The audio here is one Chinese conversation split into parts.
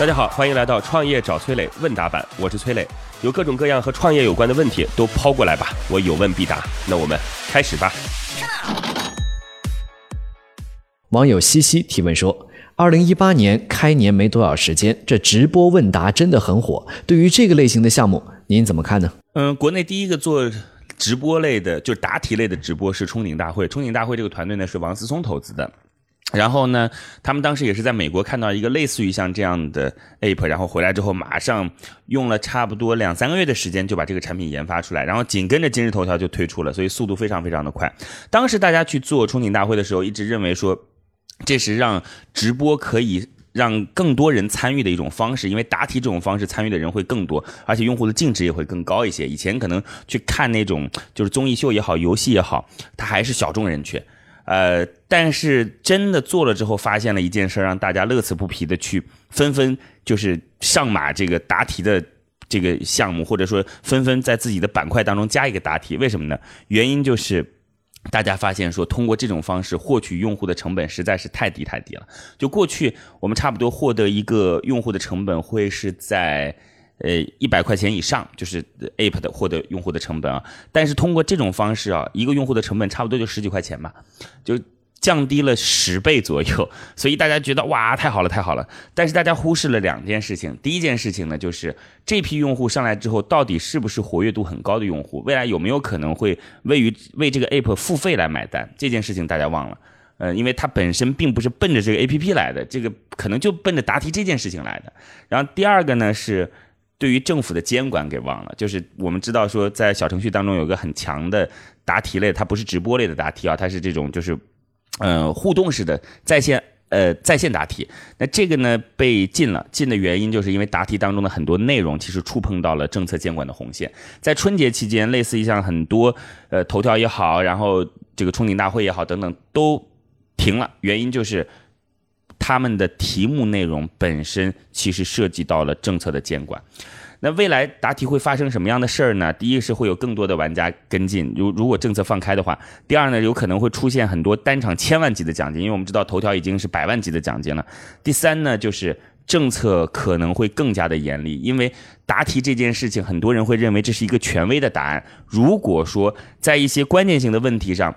大家好，欢迎来到创业找崔磊问答版，我是崔磊，有各种各样和创业有关的问题都抛过来吧，我有问必答。那我们开始吧。网友西西提问说：“二零一八年开年没多少时间，这直播问答真的很火。对于这个类型的项目，您怎么看呢？”嗯，国内第一个做直播类的，就是答题类的直播是冲顶大会。冲顶大会这个团队呢是王思聪投资的。然后呢，他们当时也是在美国看到一个类似于像这样的 app，然后回来之后马上用了差不多两三个月的时间就把这个产品研发出来，然后紧跟着今日头条就推出了，所以速度非常非常的快。当时大家去做冲顶大会的时候，一直认为说这是让直播可以让更多人参与的一种方式，因为答题这种方式参与的人会更多，而且用户的净值也会更高一些。以前可能去看那种就是综艺秀也好，游戏也好，它还是小众人群。呃，但是真的做了之后，发现了一件事，让大家乐此不疲的去纷纷就是上马这个答题的这个项目，或者说纷纷在自己的板块当中加一个答题。为什么呢？原因就是大家发现说，通过这种方式获取用户的成本实在是太低太低了。就过去我们差不多获得一个用户的成本会是在。呃，一百块钱以上就是 App 的获得用户的成本啊，但是通过这种方式啊，一个用户的成本差不多就十几块钱吧，就降低了十倍左右，所以大家觉得哇，太好了，太好了。但是大家忽视了两件事情，第一件事情呢，就是这批用户上来之后，到底是不是活跃度很高的用户，未来有没有可能会为于为这个 App 付费来买单？这件事情大家忘了，呃，因为它本身并不是奔着这个 APP 来的，这个可能就奔着答题这件事情来的。然后第二个呢是。对于政府的监管给忘了，就是我们知道说，在小程序当中有个很强的答题类，它不是直播类的答题啊，它是这种就是，呃，互动式的在线呃在线答题。那这个呢被禁了，禁的原因就是因为答题当中的很多内容其实触碰到了政策监管的红线。在春节期间，类似于像很多呃头条也好，然后这个冲顶大会也好等等都停了，原因就是。他们的题目内容本身其实涉及到了政策的监管，那未来答题会发生什么样的事儿呢？第一是会有更多的玩家跟进，如如果政策放开的话；第二呢，有可能会出现很多单场千万级的奖金，因为我们知道头条已经是百万级的奖金了；第三呢，就是政策可能会更加的严厉，因为答题这件事情，很多人会认为这是一个权威的答案。如果说在一些关键性的问题上，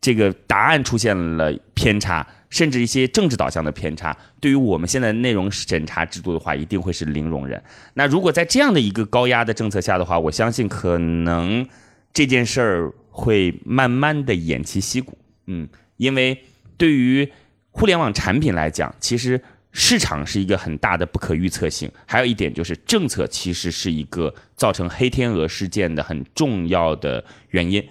这个答案出现了偏差。甚至一些政治导向的偏差，对于我们现在内容审查制度的话，一定会是零容忍。那如果在这样的一个高压的政策下的话，我相信可能这件事儿会慢慢的偃旗息鼓。嗯，因为对于互联网产品来讲，其实市场是一个很大的不可预测性，还有一点就是政策其实是一个造成黑天鹅事件的很重要的原因。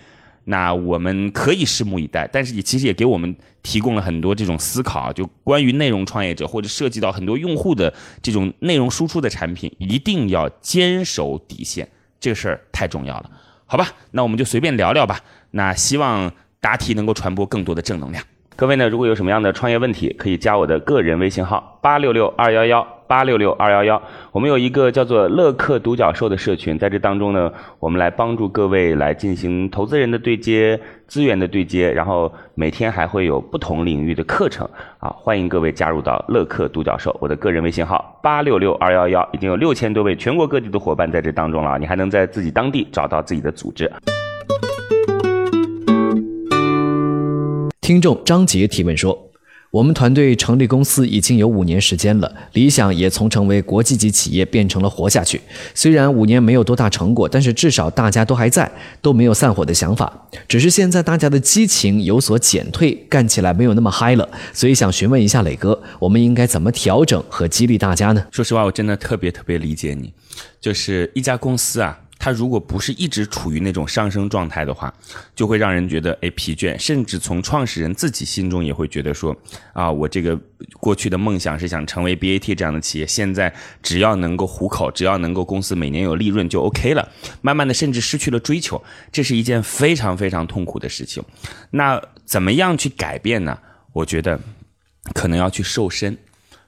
那我们可以拭目以待，但是也其实也给我们提供了很多这种思考，就关于内容创业者或者涉及到很多用户的这种内容输出的产品，一定要坚守底线，这个事儿太重要了，好吧？那我们就随便聊聊吧。那希望答题能够传播更多的正能量。各位呢，如果有什么样的创业问题，可以加我的个人微信号八六六二幺幺八六六二幺幺。我们有一个叫做乐客独角兽的社群，在这当中呢，我们来帮助各位来进行投资人的对接、资源的对接，然后每天还会有不同领域的课程啊，欢迎各位加入到乐客独角兽。我的个人微信号八六六二幺幺，已经有六千多位全国各地的伙伴在这当中了，你还能在自己当地找到自己的组织。听众张杰提问说：“我们团队成立公司已经有五年时间了，理想也从成为国际级企业变成了活下去。虽然五年没有多大成果，但是至少大家都还在，都没有散伙的想法。只是现在大家的激情有所减退，干起来没有那么嗨了。所以想询问一下磊哥，我们应该怎么调整和激励大家呢？”说实话，我真的特别特别理解你，就是一家公司啊。它如果不是一直处于那种上升状态的话，就会让人觉得哎疲倦，甚至从创始人自己心中也会觉得说啊，我这个过去的梦想是想成为 BAT 这样的企业，现在只要能够糊口，只要能够公司每年有利润就 OK 了。慢慢的，甚至失去了追求，这是一件非常非常痛苦的事情。那怎么样去改变呢？我觉得可能要去瘦身。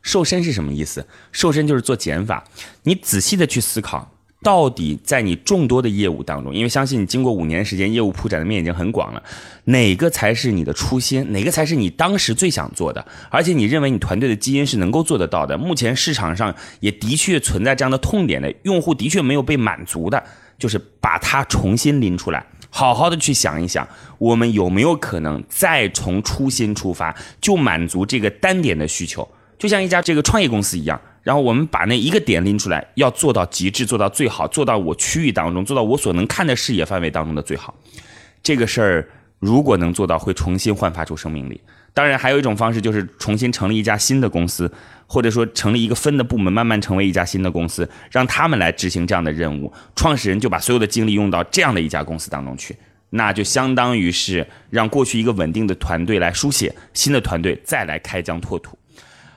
瘦身是什么意思？瘦身就是做减法。你仔细的去思考。到底在你众多的业务当中，因为相信你经过五年时间，业务铺展的面已经很广了，哪个才是你的初心？哪个才是你当时最想做的？而且你认为你团队的基因是能够做得到的？目前市场上也的确存在这样的痛点的用户，的确没有被满足的，就是把它重新拎出来，好好的去想一想，我们有没有可能再从初心出发，就满足这个单点的需求？就像一家这个创业公司一样。然后我们把那一个点拎出来，要做到极致，做到最好，做到我区域当中，做到我所能看的视野范围当中的最好。这个事儿如果能做到，会重新焕发出生命力。当然，还有一种方式就是重新成立一家新的公司，或者说成立一个分的部门，慢慢成为一家新的公司，让他们来执行这样的任务。创始人就把所有的精力用到这样的一家公司当中去，那就相当于是让过去一个稳定的团队来书写，新的团队再来开疆拓土。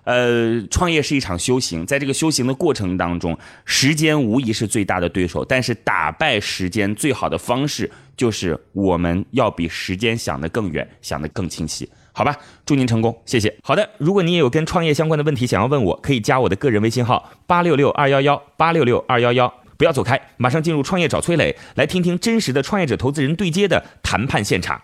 呃，创业是一场修行，在这个修行的过程当中，时间无疑是最大的对手。但是打败时间最好的方式，就是我们要比时间想得更远，想得更清晰。好吧，祝您成功，谢谢。好的，如果你也有跟创业相关的问题想要问我，可以加我的个人微信号八六六二幺幺八六六二幺幺。不要走开，马上进入创业找崔磊，来听听真实的创业者投资人对接的谈判现场。